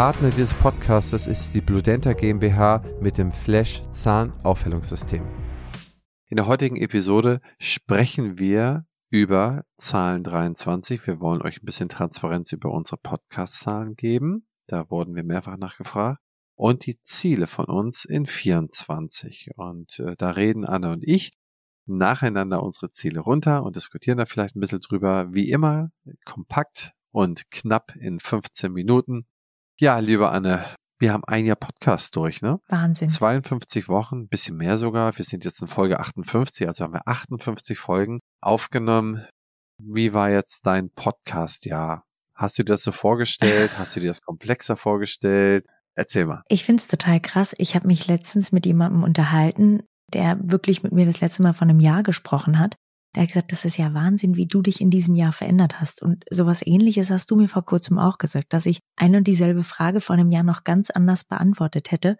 Partner dieses Podcasts ist die Bludenta GmbH mit dem Flash Zahnaufhellungssystem. In der heutigen Episode sprechen wir über Zahlen 23. Wir wollen euch ein bisschen Transparenz über unsere Podcast-Zahlen geben. Da wurden wir mehrfach nachgefragt. Und die Ziele von uns in 24. Und äh, da reden Anne und ich nacheinander unsere Ziele runter und diskutieren da vielleicht ein bisschen drüber. Wie immer, kompakt und knapp in 15 Minuten. Ja, liebe Anne, wir haben ein Jahr Podcast durch, ne? Wahnsinn. 52 Wochen, bisschen mehr sogar. Wir sind jetzt in Folge 58, also haben wir 58 Folgen aufgenommen. Wie war jetzt dein Podcast-Jahr? Hast du dir das so vorgestellt? Hast du dir das komplexer vorgestellt? Erzähl mal. Ich find's total krass. Ich habe mich letztens mit jemandem unterhalten, der wirklich mit mir das letzte Mal von einem Jahr gesprochen hat. Der hat gesagt, das ist ja Wahnsinn, wie du dich in diesem Jahr verändert hast. Und sowas ähnliches hast du mir vor kurzem auch gesagt, dass ich eine und dieselbe Frage vor einem Jahr noch ganz anders beantwortet hätte.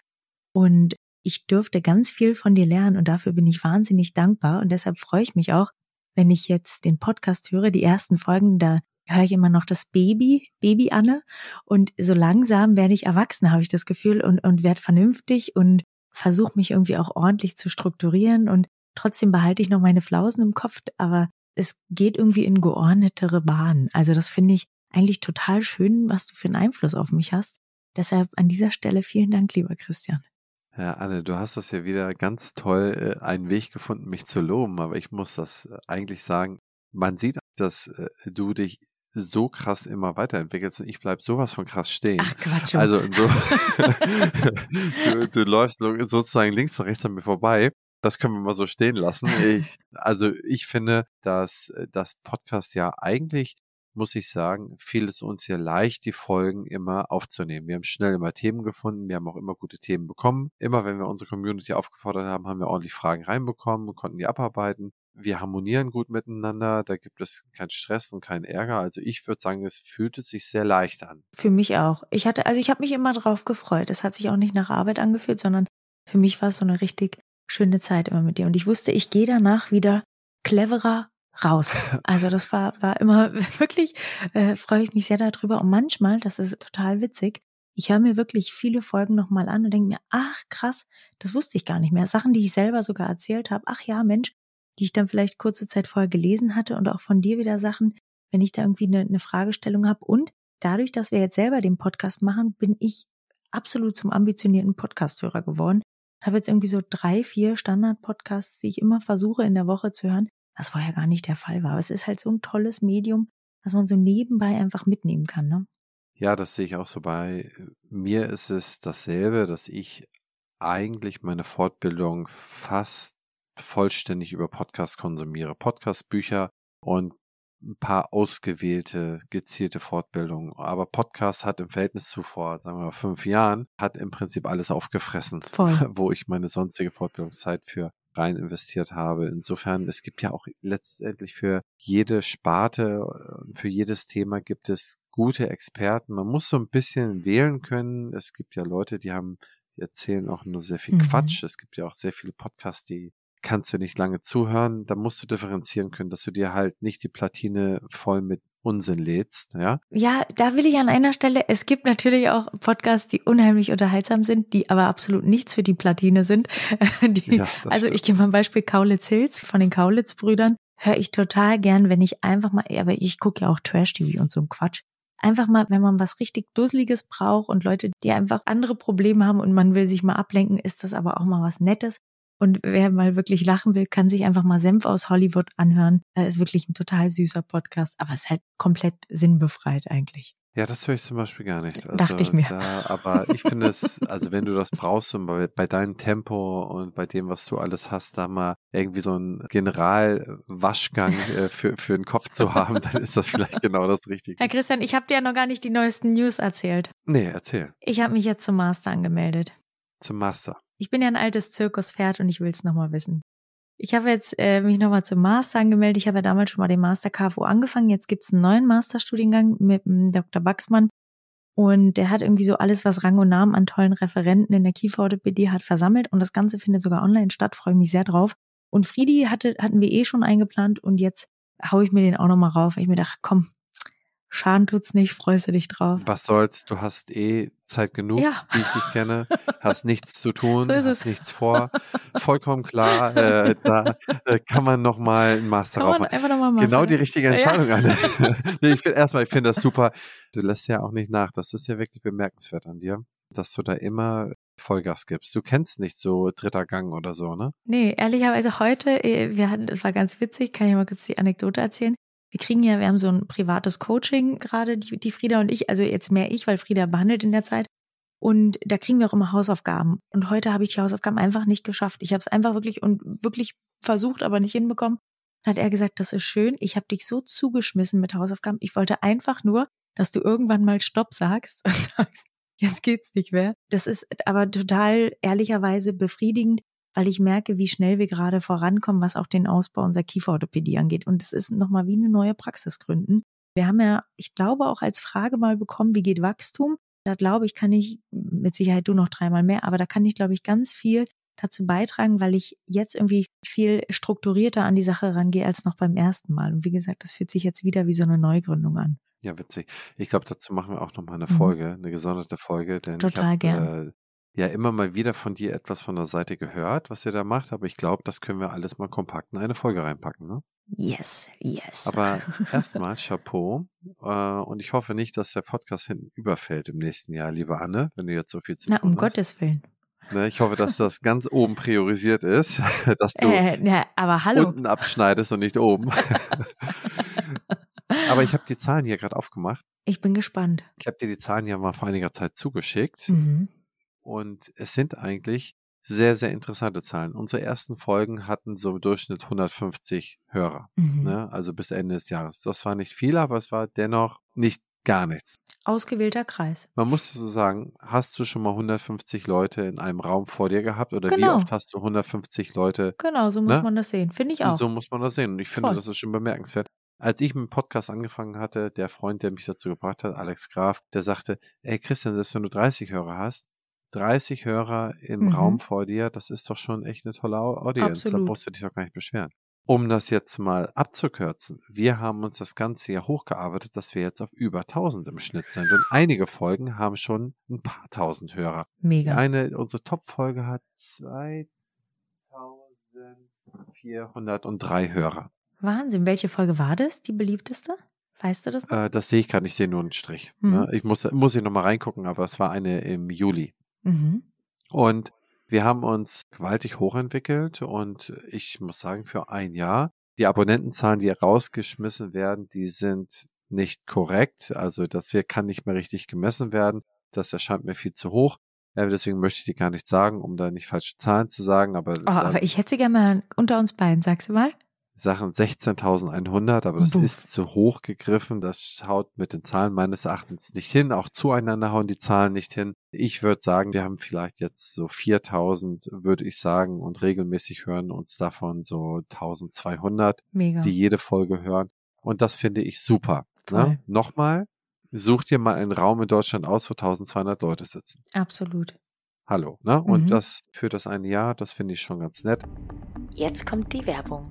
Und ich dürfte ganz viel von dir lernen und dafür bin ich wahnsinnig dankbar. Und deshalb freue ich mich auch, wenn ich jetzt den Podcast höre, die ersten Folgen, da höre ich immer noch das Baby, Baby Anne. Und so langsam werde ich erwachsen, habe ich das Gefühl, und, und werde vernünftig und versuche mich irgendwie auch ordentlich zu strukturieren und Trotzdem behalte ich noch meine Flausen im Kopf, aber es geht irgendwie in geordnetere Bahnen. Also das finde ich eigentlich total schön, was du für einen Einfluss auf mich hast. Deshalb an dieser Stelle vielen Dank, lieber Christian. Ja, Anne, du hast das ja wieder ganz toll äh, einen Weg gefunden, mich zu loben, aber ich muss das äh, eigentlich sagen, man sieht, dass äh, du dich so krass immer weiterentwickelst und ich bleib sowas von krass stehen. Ach Quatsch. Also so, du, du läufst sozusagen links und rechts an mir vorbei das können wir mal so stehen lassen. Ich, also ich finde, dass äh, das Podcast ja eigentlich muss ich sagen, fiel es uns ja leicht, die Folgen immer aufzunehmen. Wir haben schnell immer Themen gefunden, wir haben auch immer gute Themen bekommen. Immer wenn wir unsere Community aufgefordert haben, haben wir ordentlich Fragen reinbekommen und konnten die abarbeiten. Wir harmonieren gut miteinander, da gibt es keinen Stress und keinen Ärger. Also ich würde sagen, es fühlte sich sehr leicht an. Für mich auch. Ich hatte, also ich habe mich immer drauf gefreut. Es hat sich auch nicht nach Arbeit angefühlt, sondern für mich war es so eine richtig schöne Zeit immer mit dir. Und ich wusste, ich gehe danach wieder cleverer raus. Also das war, war immer wirklich, äh, freue ich mich sehr darüber. Und manchmal, das ist total witzig, ich höre mir wirklich viele Folgen nochmal an und denke mir, ach krass, das wusste ich gar nicht mehr. Sachen, die ich selber sogar erzählt habe, ach ja, Mensch, die ich dann vielleicht kurze Zeit vorher gelesen hatte und auch von dir wieder Sachen, wenn ich da irgendwie eine, eine Fragestellung habe. Und dadurch, dass wir jetzt selber den Podcast machen, bin ich absolut zum ambitionierten Podcasthörer geworden habe jetzt irgendwie so drei, vier Standard-Podcasts, die ich immer versuche in der Woche zu hören, was vorher gar nicht der Fall war. Aber es ist halt so ein tolles Medium, dass man so nebenbei einfach mitnehmen kann, ne? Ja, das sehe ich auch so bei mir ist es dasselbe, dass ich eigentlich meine Fortbildung fast vollständig über Podcast konsumiere. Podcast, Bücher und ein paar ausgewählte, gezielte Fortbildungen. Aber Podcast hat im Verhältnis zu vor, sagen wir mal, fünf Jahren, hat im Prinzip alles aufgefressen, Voll. wo ich meine sonstige Fortbildungszeit für rein investiert habe. Insofern, es gibt ja auch letztendlich für jede Sparte, äh, für jedes Thema gibt es gute Experten. Man muss so ein bisschen wählen können. Es gibt ja Leute, die haben, die erzählen auch nur sehr viel mhm. Quatsch. Es gibt ja auch sehr viele Podcasts, die kannst du nicht lange zuhören. Da musst du differenzieren können, dass du dir halt nicht die Platine voll mit Unsinn lädst, ja? Ja, da will ich an einer Stelle, es gibt natürlich auch Podcasts, die unheimlich unterhaltsam sind, die aber absolut nichts für die Platine sind. Die, ja, also stimmt. ich gebe mal ein Beispiel Kaulitz Hills von den Kaulitz-Brüdern. Höre ich total gern, wenn ich einfach mal, aber ich gucke ja auch Trash-TV und so ein Quatsch. Einfach mal, wenn man was richtig Dusseliges braucht und Leute, die einfach andere Probleme haben und man will sich mal ablenken, ist das aber auch mal was Nettes. Und wer mal wirklich lachen will, kann sich einfach mal Senf aus Hollywood anhören. Er ist wirklich ein total süßer Podcast, aber ist halt komplett sinnbefreit eigentlich. Ja, das höre ich zum Beispiel gar nicht. Also Dachte ich mir. Da, aber ich finde es, also wenn du das brauchst und bei, bei deinem Tempo und bei dem, was du alles hast, da mal irgendwie so einen Generalwaschgang äh, für, für den Kopf zu haben, dann ist das vielleicht genau das Richtige. Herr Christian, ich habe dir ja noch gar nicht die neuesten News erzählt. Nee, erzähl. Ich habe mich jetzt zum Master angemeldet. Zum Master? Ich bin ja ein altes Zirkuspferd und ich will es nochmal wissen. Ich habe jetzt äh, mich nochmal zum Master angemeldet. Ich habe ja damals schon mal den Master KFO angefangen. Jetzt gibt's einen neuen Masterstudiengang mit dem Dr. Baxmann. Und der hat irgendwie so alles, was Rang und Namen an tollen Referenten in der Kieferorthopädie hat, versammelt. Und das Ganze findet sogar online statt. Freue mich sehr drauf. Und Friedi hatte, hatten wir eh schon eingeplant. Und jetzt hau ich mir den auch nochmal rauf. Ich mir dachte, komm, Schaden tut's nicht, freust du dich drauf. Was soll's, du hast eh Zeit genug, Ja. wie ich dich kenne, hast nichts zu tun, So ist hast nichts vor. Vollkommen klar, äh, da äh, kann man nochmal einen Master Kann machen. nochmal machen. Genau die richtige Ja. Entscheidung, Anne. nee, ich finde erstmal, ich finde das super. Du lässt ja auch nicht nach. Das ist ja wirklich bemerkenswert an dir, dass du da immer Vollgas gibst. Du kennst nicht so dritter Gang oder so, ne? Nee, ehrlicherweise heute, äh, wir hatten, es war ganz witzig, kann ich mal kurz die Anekdote erzählen. Wir kriegen ja, wir haben so ein privates Coaching gerade, die, die Frieda und ich, also jetzt mehr ich, weil Frieda behandelt in der Zeit. Und da kriegen wir auch immer Hausaufgaben. Und heute habe ich die Hausaufgaben einfach nicht geschafft. Ich habe es einfach wirklich und wirklich versucht, aber nicht hinbekommen. Dann hat er gesagt, das ist schön. Ich habe dich so zugeschmissen mit Hausaufgaben. Ich wollte einfach nur, dass du irgendwann mal Stopp sagst und sagst, jetzt geht's nicht mehr. Das ist aber total ehrlicherweise befriedigend, weil ich merke, wie schnell wir gerade vorankommen, was auch den Ausbau unserer Kieferorthopädie angeht. Und es ist nochmal wie eine neue Praxis gründen. Wir haben ja, ich glaube, auch als Frage mal bekommen, wie geht Wachstum? Da glaube ich, kann ich, mit Sicherheit du noch dreimal mehr, aber da kann ich, glaube ich, ganz viel dazu beitragen, weil ich jetzt irgendwie viel strukturierter an die Sache rangehe als noch beim ersten Mal. Und wie gesagt, das fühlt sich jetzt wieder wie so eine Neugründung an. Ja, witzig. Ich glaube, dazu machen wir auch nochmal eine Mhm. Folge, eine gesonderte Folge, denn Total ich habe gern. äh, ja immer mal wieder von dir etwas von der Seite gehört, was ihr da macht, aber ich glaube, das können wir alles mal kompakt in eine Folge reinpacken, ne? Yes, yes. Aber erstmal Chapeau äh, und ich hoffe nicht, dass der Podcast hinten überfällt im nächsten Jahr, liebe Anne, wenn du jetzt so viel zu Na, tun um hast. Gottes Willen. Ne, ich hoffe, dass das ganz oben priorisiert ist, dass du Äh, na, aber hallo. unten abschneidest und nicht oben. aber ich habe die Zahlen hier gerade aufgemacht. Ich bin gespannt. Ich habe dir die Zahlen ja mal vor einiger Zeit zugeschickt Mhm. Und es sind eigentlich sehr, sehr interessante Zahlen. Unsere ersten Folgen hatten so im Durchschnitt 150 Hörer, Mhm. ne? also bis Ende des Jahres. Das war nicht viel, aber es war dennoch nicht gar nichts. Ausgewählter Kreis. Man muss so sagen, hast du schon mal 150 Leute in einem Raum vor dir gehabt oder wie Genau. oft hast du 150 Leute? Genau, so muss Ne? man das sehen. Finde ich auch. So muss man das sehen und ich finde, Voll. das ist schon bemerkenswert. Als ich mit dem Podcast angefangen hatte, der Freund, der mich dazu gebracht hat, Alex Graf, der sagte, ey Christian, selbst wenn du 30 Hörer hast, 30 Hörer im Mhm. Raum vor dir, das ist doch schon echt eine tolle Au- Audience. Da Absolut. musst du dich doch gar nicht beschweren. Um das jetzt mal abzukürzen, wir haben uns das Ganze ja hochgearbeitet, dass wir jetzt auf über 1000 im Schnitt sind. Und einige Folgen haben schon ein paar tausend Hörer. Mega. eine, unsere Top-Folge hat 2403 Hörer. Wahnsinn. Welche Folge war das? Die beliebteste? Weißt du das noch? Äh, das sehe ich gerade, ich sehe nur einen Strich. Ne? Ich muss, muss ich nochmal reingucken, aber es war eine im Juli. Mhm. Und wir haben uns gewaltig hochentwickelt und ich muss sagen, für ein Jahr, die Abonnentenzahlen, die rausgeschmissen werden, die sind nicht korrekt. Also das hier kann nicht mehr richtig gemessen werden. Das erscheint mir viel zu hoch. Deswegen möchte ich die gar nicht sagen, um da nicht falsche Zahlen zu sagen, aber, Oh, aber ich hätte sie gerne mal unter uns beiden. Sagst du mal? Sachen 16.100, aber das Buff. ist zu hoch gegriffen. Das schaut mit den Zahlen meines Erachtens nicht hin. Auch zueinander hauen die Zahlen nicht hin. Ich würde sagen, wir haben vielleicht jetzt so 4.000, würde ich sagen, und regelmäßig hören uns davon so 1.200, Mega. die jede Folge hören. Und das finde ich super. Ne? Nochmal, such dir mal einen Raum in Deutschland aus, wo 1.200 Leute sitzen. Absolut. Hallo. Ne? Und Mhm. das für das eine Jahr, das finde ich schon ganz nett. Jetzt kommt die Werbung.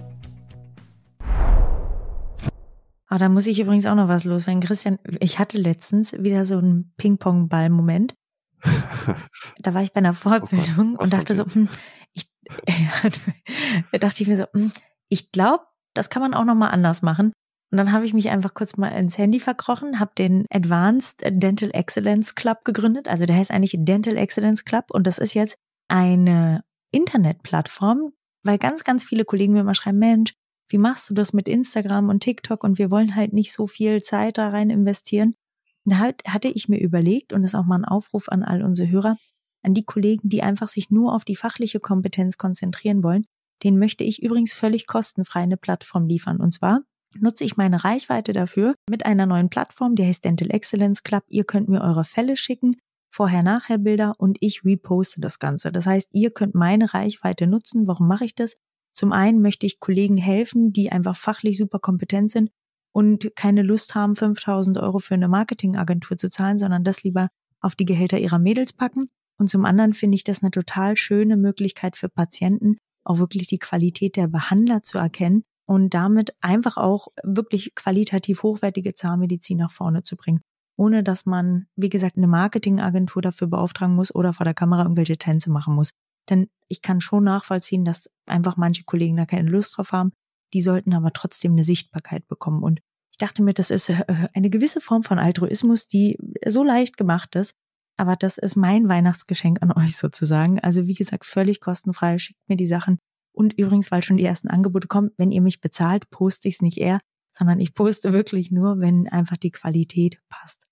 Ah, da muss ich übrigens auch noch was loswerden. Christian, ich hatte letztens wieder so einen Ping-Pong-Ball-Moment. Da war ich bei einer Fortbildung Oh was und dachte so, hm, ich, da dachte ich mir so, hm, ich glaube, das kann man auch noch mal anders machen. Und dann habe ich mich einfach kurz mal ins Handy verkrochen, habe den Advanced Dental Excellence Club gegründet. Also der heißt eigentlich Dental Excellence Club und das ist jetzt eine Internetplattform, weil ganz, ganz viele Kollegen mir immer schreiben, Mensch, wie machst du das mit Instagram und TikTok und wir wollen halt nicht so viel Zeit da rein investieren. Da hat- hatte ich mir überlegt, und das ist auch mal ein Aufruf an all unsere Hörer, an die Kollegen, die einfach sich nur auf die fachliche Kompetenz konzentrieren wollen, denen möchte ich übrigens völlig kostenfrei eine Plattform liefern. Und zwar nutze ich meine Reichweite dafür mit einer neuen Plattform, die heißt Dental Excellence Club. Ihr könnt mir eure Fälle schicken, Vorher-Nachher-Bilder und ich reposte das Ganze. Das heißt, ihr könnt meine Reichweite nutzen. Warum mache ich das? Zum einen möchte ich Kollegen helfen, die einfach fachlich super kompetent sind und keine Lust haben, 5000 Euro für eine Marketingagentur zu zahlen, sondern das lieber auf die Gehälter ihrer Mädels packen. Und zum anderen finde ich das eine total schöne Möglichkeit für Patienten, auch wirklich die Qualität der Behandler zu erkennen und damit einfach auch wirklich qualitativ hochwertige Zahnmedizin nach vorne zu bringen, ohne dass man, wie gesagt, eine Marketingagentur dafür beauftragen muss oder vor der Kamera irgendwelche Tänze machen muss. Denn ich kann schon nachvollziehen, dass einfach manche Kollegen da keine Lust drauf haben. Die sollten aber trotzdem eine Sichtbarkeit bekommen. Und ich dachte mir, das ist äh, eine gewisse Form von Altruismus, die so leicht gemacht ist. Aber das ist mein Weihnachtsgeschenk an euch sozusagen. Also wie gesagt, völlig kostenfrei. Schickt mir die Sachen. Und übrigens, weil schon die ersten Angebote kommen, wenn ihr mich bezahlt, poste ich es nicht eher, sondern ich poste wirklich nur, wenn einfach die Qualität passt.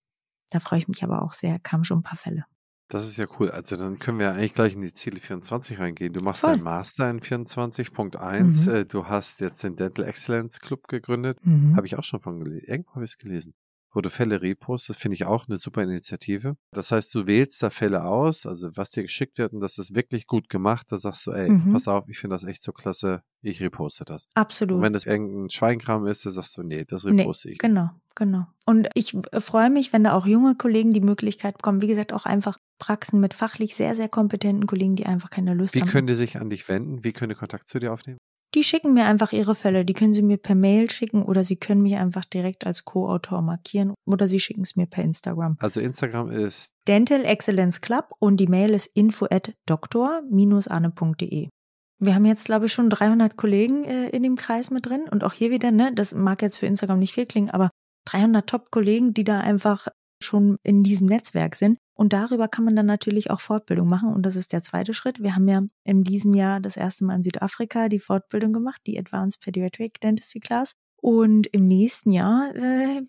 Da freue ich mich aber auch sehr. Kamen schon ein paar Fälle. Das ist ja cool. Also dann können wir ja eigentlich gleich in die Ziele 24 reingehen. Du machst deinen Master in 24.1. Mhm. Äh, du hast jetzt den Dental Excellence Club gegründet. Mhm. Habe ich auch schon von gelesen. Irgendwo habe ich es gelesen wo du Fälle repostest, finde ich auch eine super Initiative. Das heißt, du wählst da Fälle aus, also was dir geschickt wird und das ist wirklich gut gemacht, da sagst du, ey, mhm. pass auf, ich finde das echt so klasse, ich reposte das. Absolut. Und wenn das irgendein Schweinkram ist, dann sagst du, nee, das reposte nee, ich. Genau, genau. Und ich äh, freue mich, wenn da auch junge Kollegen die Möglichkeit bekommen, wie gesagt, auch einfach Praxen mit fachlich sehr, sehr kompetenten Kollegen, die einfach keine Lust wie haben. Wie können die sich an dich wenden? Wie können die Kontakt zu dir aufnehmen? Die schicken mir einfach ihre Fälle. Die können sie mir per Mail schicken oder sie können mich einfach direkt als Co-Autor markieren oder sie schicken es mir per Instagram. Also Instagram ist Dental Excellence Club und die Mail ist info at doktor-anne.de. Wir haben jetzt, glaube ich, schon 300 Kollegen äh, in dem Kreis mit drin und auch hier wieder, ne, das mag jetzt für Instagram nicht viel klingen, aber 300 Top-Kollegen, die da einfach schon in diesem Netzwerk sind. Und darüber kann man dann natürlich auch Fortbildung machen. Und das ist der zweite Schritt. Wir haben ja in diesem Jahr das erste Mal in Südafrika die Fortbildung gemacht, die Advanced Pediatric Dentistry Class. Und im nächsten Jahr, äh,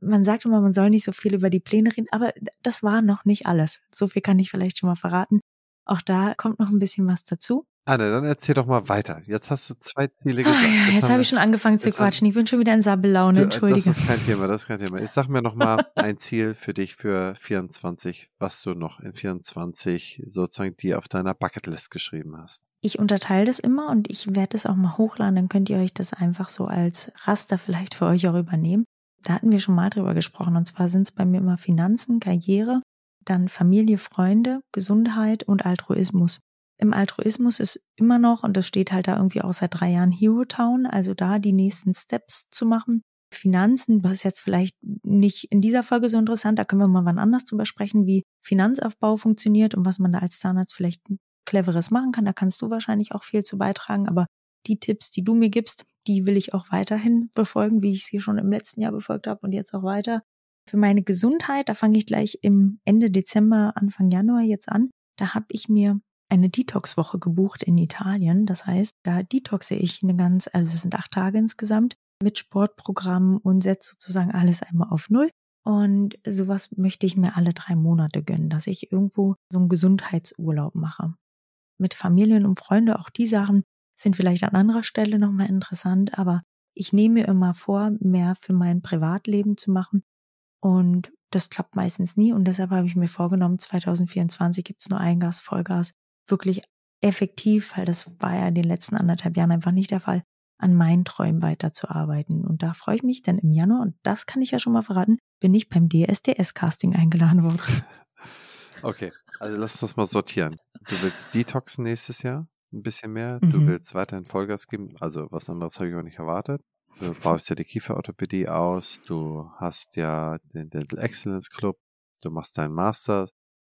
man sagt immer, man soll nicht so viel über die Pläne reden, aber das war noch nicht alles. So viel kann ich vielleicht schon mal verraten. Auch da kommt noch ein bisschen was dazu. Anne, dann erzähl doch mal weiter. Jetzt hast du zwei Ziele gesagt. Oh, ja, jetzt habe ich schon angefangen zu quatschen. Ich bin schon wieder in Sabbellaune, entschuldige. Das ist kein Thema, das ist kein Thema. Jetzt sag mir noch mal ein Ziel für dich für 24, was du noch in 24 sozusagen dir auf deiner Bucketlist geschrieben hast. Ich unterteile das immer und ich werde es auch mal hochladen, dann könnt ihr euch das einfach so als Raster vielleicht für euch auch übernehmen. Da hatten wir schon mal drüber gesprochen und zwar sind es bei mir immer Finanzen, Karriere, dann Familie, Freunde, Gesundheit und Altruismus. Im Altruismus ist immer noch, und das steht halt da irgendwie auch seit drei Jahren, Hero Town, also da die nächsten Steps zu machen. Finanzen, das ist jetzt vielleicht nicht in dieser Folge so interessant, da können wir mal wann anders drüber sprechen, wie Finanzaufbau funktioniert und was man da als Zahnarzt vielleicht cleveres machen kann. Da kannst du wahrscheinlich auch viel zu beitragen, aber die Tipps, die du mir gibst, die will ich auch weiterhin befolgen, wie ich sie schon im letzten Jahr befolgt habe und jetzt auch weiter. Für meine Gesundheit, da fange ich gleich im Ende Dezember, Anfang Januar jetzt an. Da habe ich mir eine Detox-Woche gebucht in Italien. Das heißt, da detoxe ich eine ganz, also es sind acht Tage insgesamt mit Sportprogramm und setze sozusagen alles einmal auf Null. Und sowas möchte ich mir alle drei Monate gönnen, dass ich irgendwo so einen Gesundheitsurlaub mache. Mit Familien und Freunde, auch die Sachen sind vielleicht an anderer Stelle nochmal interessant, aber ich nehme mir immer vor, mehr für mein Privatleben zu machen. Und das klappt meistens nie. Und deshalb habe ich mir vorgenommen, 2024 gibt es nur Eingas, Vollgas wirklich effektiv, weil das war ja in den letzten anderthalb Jahren einfach nicht der Fall, an meinen Träumen weiterzuarbeiten. Und da freue ich mich dann im Januar, und das kann ich ja schon mal verraten, bin ich beim DSDS-Casting eingeladen worden. Okay, also lass uns mal sortieren. Du willst Detoxen nächstes Jahr ein bisschen mehr. Du mhm. willst weiterhin Vollgas geben. Also was anderes habe ich auch nicht erwartet. Du baust ja die Kieferorthopädie aus. Du hast ja den Dental Excellence Club. Du machst deinen Master.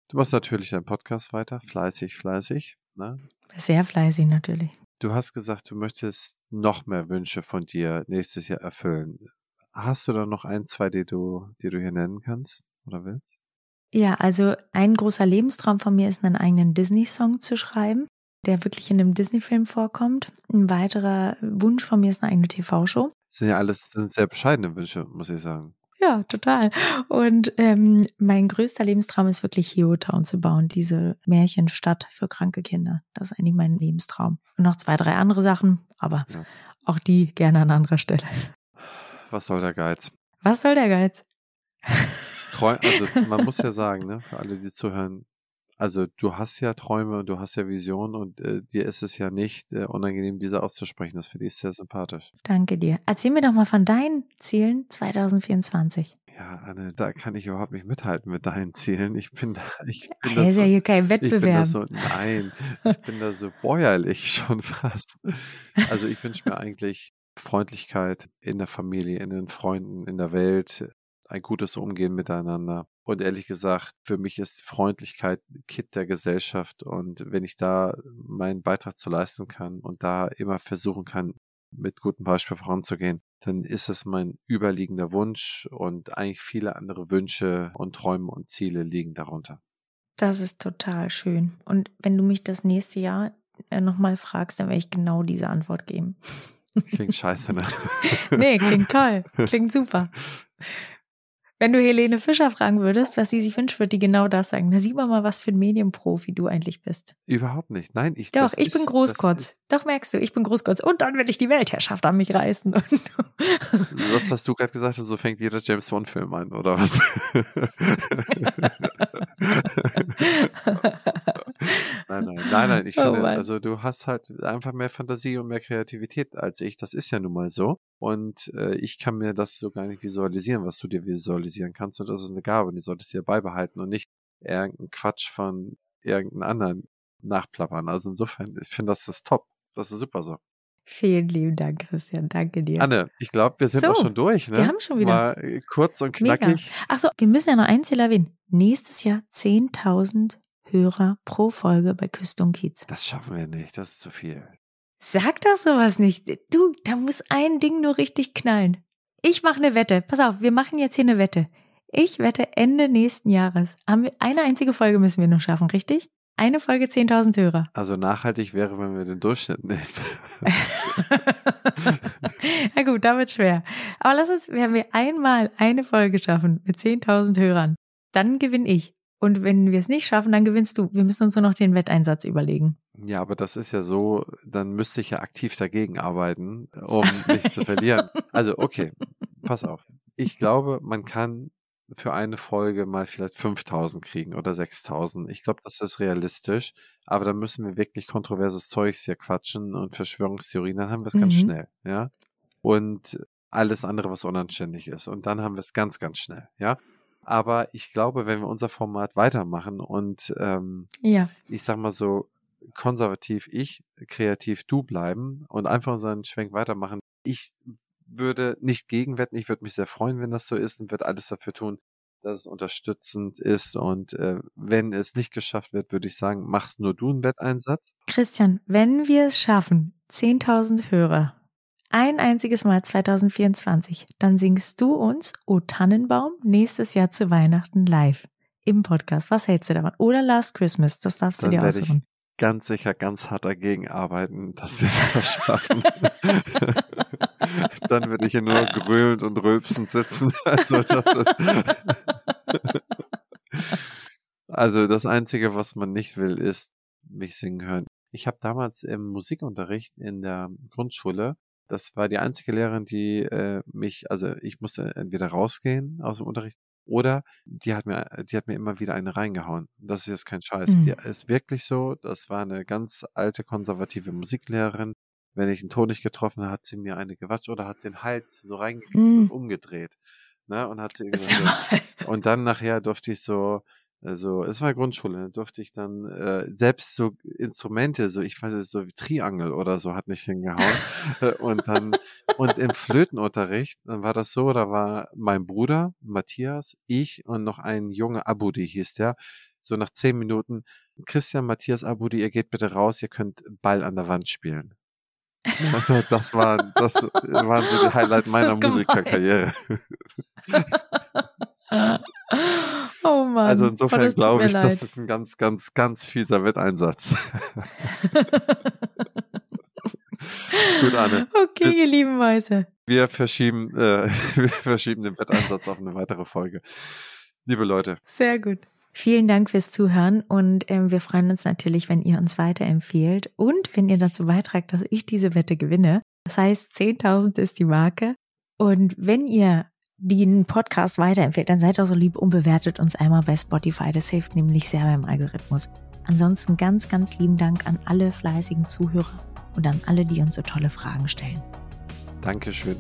Du machst natürlich deinen Podcast weiter, fleißig, fleißig. Ne? Sehr fleißig natürlich. Du hast gesagt, du möchtest noch mehr Wünsche von dir nächstes Jahr erfüllen. Hast du da noch ein, zwei, die du, die du hier nennen kannst oder willst? Ja, also ein großer Lebenstraum von mir ist, einen eigenen Disney-Song zu schreiben, der wirklich in einem Disney-Film vorkommt. Ein weiterer Wunsch von mir ist eine eigene TV-Show. Das sind ja alles sind sehr bescheidene Wünsche, muss ich sagen. Ja, total. Und ähm, mein größter Lebenstraum ist wirklich Town zu bauen, diese Märchenstadt für kranke Kinder. Das ist eigentlich mein Lebenstraum. Und noch zwei, drei andere Sachen, aber ja. auch die gerne an anderer Stelle. was soll der Geiz? Was soll der Geiz? Treu also man muss ja sagen, ne, für alle, die zuhören, also du hast ja Träume und du hast ja Visionen und äh, dir ist es ja nicht äh, unangenehm, diese auszusprechen. Das finde ich sehr sympathisch. Danke dir. Erzähl mir doch mal von deinen Zielen 2024. Ja, Anne, da kann ich überhaupt nicht mithalten mit deinen Zielen. Ich bin da, ich bin da das ist so, ja hier kein ich bin da Wettbewerb. so, nein, ich bin da so bäuerlich schon fast. Also ich wünsche mir eigentlich Freundlichkeit in der Familie, in den Freunden, in der Welt, ein gutes Umgehen miteinander. Und ehrlich gesagt, für mich ist Freundlichkeit Kit der Gesellschaft. Und wenn ich da meinen Beitrag zu leisten kann und da immer versuchen kann, mit gutem Beispiel voranzugehen, dann ist es mein überliegender Wunsch und eigentlich viele andere Wünsche und Träume und Ziele liegen darunter. Das ist total schön. Und wenn du mich das nächste Jahr äh, nochmal fragst, dann werde ich genau diese Antwort geben. Klingt scheiße, ne? Nee, klingt toll. Klingt super. Wenn du Helene Fischer fragen würdest, was sie sich wünscht, wird die genau das sagen. Da sieht man mal, was für ein Medienprofi du eigentlich bist. Überhaupt nicht. Nein, ich Doch, ich ist, bin Großkotz. Doch, merkst du, ich bin Großkotz. Und dann will ich die Weltherrschaft an mich reißen. Das, was du gerade gesagt hast, so fängt jeder James Bond-Film an, oder was? nein, nein, nein, nein. Ich Oh finde, Mann. also du hast halt einfach mehr Fantasie und mehr Kreativität als ich. Das ist ja nun mal so. Und äh, ich kann mir das so gar nicht visualisieren, was du dir visualisieren kannst. Und das ist eine Gabe und die solltest du dir beibehalten und nicht irgendeinen Quatsch von irgendeinem anderen nachplappern. Also insofern, ich finde, das ist top. Das ist super so. Vielen lieben Dank, Christian. Danke dir. Anne, ich glaube, wir sind So, auch schon durch, ne? wir haben schon wieder. Mal äh, kurz und knackig. Achso, wir müssen ja noch ein Ziel erwähnen. Nächstes Jahr 10.000 Hörer pro Folge bei Küste und Kiez. Das schaffen wir nicht, das ist zu viel. Sag doch sowas nicht. Du, da muss ein Ding nur richtig knallen. Ich mache eine Wette. Pass auf, wir machen jetzt hier eine Wette. Ich wette Ende nächsten Jahres. Haben wir, eine einzige Folge müssen wir noch schaffen, richtig? Eine Folge 10.000 Hörer. Also nachhaltig wäre, wenn wir den Durchschnitt nehmen. Na gut, da wird schwer. Aber lass uns, wenn wir einmal eine Folge schaffen mit 10.000 Hörern, dann gewinne ich. Und wenn wir es nicht schaffen, dann gewinnst du. Wir müssen uns nur noch den Wetteinsatz überlegen. Ja, aber das ist ja so, dann müsste ich ja aktiv dagegen arbeiten, um nicht zu verlieren. Also, okay, pass auf. Ich glaube, man kann für eine Folge mal vielleicht 5000 kriegen oder 6000. Ich glaube, das ist realistisch. Aber dann müssen wir wirklich kontroverses Zeugs hier quatschen und Verschwörungstheorien. Dann haben wir es ganz Mhm. schnell, ja. Und alles andere, was unanständig ist. Und dann haben wir es ganz, ganz schnell, ja. Aber ich glaube, wenn wir unser Format weitermachen und ähm, Ja, ich sag mal so, konservativ ich, kreativ du bleiben und einfach unseren Schwenk weitermachen. Ich würde nicht gegenwetten, ich würde mich sehr freuen, wenn das so ist und würde alles dafür tun, dass es unterstützend ist. Und äh, wenn es nicht geschafft wird, würde ich sagen, mach's nur du einen Wetteinsatz. Christian, wenn wir es schaffen, 10.000 Hörer, ein einziges Mal 2024, dann singst du uns O Tannenbaum nächstes Jahr zu Weihnachten live im Podcast. Was hältst du davon? Oder Last Christmas, das darfst Dann du dir aussuchen. Ganz sicher ganz hart dagegen arbeiten, dass wir das schaffen. Dann würde ich hier nur grölend und rülpsend sitzen. Also das, also das Einzige, was man nicht will, ist mich singen hören. Ich habe damals im Musikunterricht in der Grundschule, das war die einzige Lehrerin, die äh, mich, also ich musste entweder rausgehen aus dem Unterricht oder die hat mir, die hat mir immer wieder eine reingehauen. Das ist jetzt kein Scheiß. Mhm. Die ist wirklich so. Das war eine ganz alte konservative Musiklehrerin. Wenn ich einen Ton nicht getroffen habe, hat sie mir eine gewatscht oder hat den Hals so reingekriegt Mhm. und umgedreht. Ne? Und hat sie und dann nachher durfte ich so, also es war Grundschule, ne, durfte ich dann äh, selbst so Instrumente, so ich weiß nicht, so wie Triangel oder so hat nicht hingehauen. Äh, und dann und im Flötenunterricht, dann war das so, da war mein Bruder Matthias, ich und noch ein Junge Abudi hieß der. So nach zehn Minuten, Christian, Matthias, Abudi, ihr geht bitte raus, ihr könnt Ball an der Wand spielen. Also das war das waren so die Highlight meiner. Musikerkarriere. oh Mann. Also oh, insofern tut glaube ich, leid. das ist ein ganz, ganz, ganz fieser Wetteinsatz. Gut, Anne. okay, ihr lieben Mäuse. Wir verschieben, äh, wir verschieben den Wetteinsatz auf eine weitere Folge. Liebe Leute, Sehr gut. Vielen Dank fürs Zuhören und ähm, wir freuen uns natürlich, wenn ihr uns weiterempfehlt und wenn ihr dazu beitragt, dass ich diese Wette gewinne. Das heißt, 10.000 ist die Marke. Und wenn ihr den Podcast weiterempfehlt, dann seid auch so lieb und bewertet uns einmal bei Spotify. Das hilft nämlich sehr beim Algorithmus. Ansonsten ganz, ganz lieben Dank an alle fleißigen Zuhörer und an alle, die uns so tolle Fragen stellen. Dankeschön.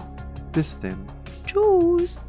Bis denn. Tschüss.